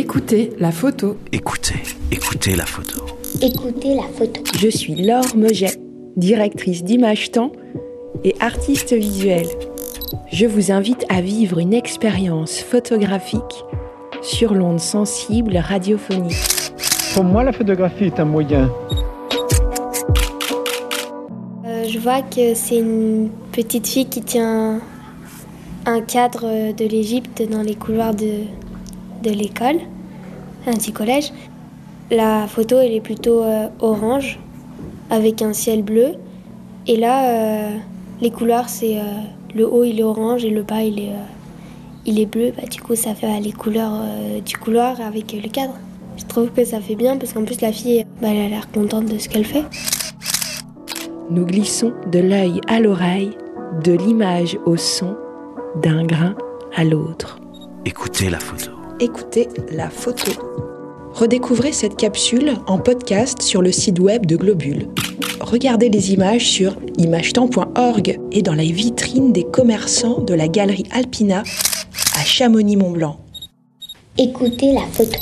Écoutez la photo. Écoutez, écoutez la photo. Écoutez la photo. Je suis Laure Moget, directrice d'Image Temps et artiste visuelle. Je vous invite à vivre une expérience photographique sur l'onde sensible radiophonique. Pour moi, la photographie est un moyen. Euh, je vois que c'est une petite fille qui tient un cadre de l'Égypte dans les couloirs de, de l'école, un petit collège. La photo, elle est plutôt euh, orange, avec un ciel bleu. Et là, euh, les couleurs, c'est euh, le haut, il est orange et le bas, il est, il est bleu. Bah, du coup, ça fait les couleurs du couloir avec le cadre. Je trouve que ça fait bien parce qu'en plus, la fille, bah, elle a l'air contente de ce qu'elle fait. Nous glissons de l'œil à l'oreille, de l'image au son, d'un grain à l'autre. Écoutez la photo. Écoutez la photo. Redécouvrez cette capsule en podcast sur le site web de Globule. Regardez les images sur imagetemps.org et dans la vitrine des commerçants de la galerie Alpina à Chamonix-Mont-Blanc. Écoutez la photo.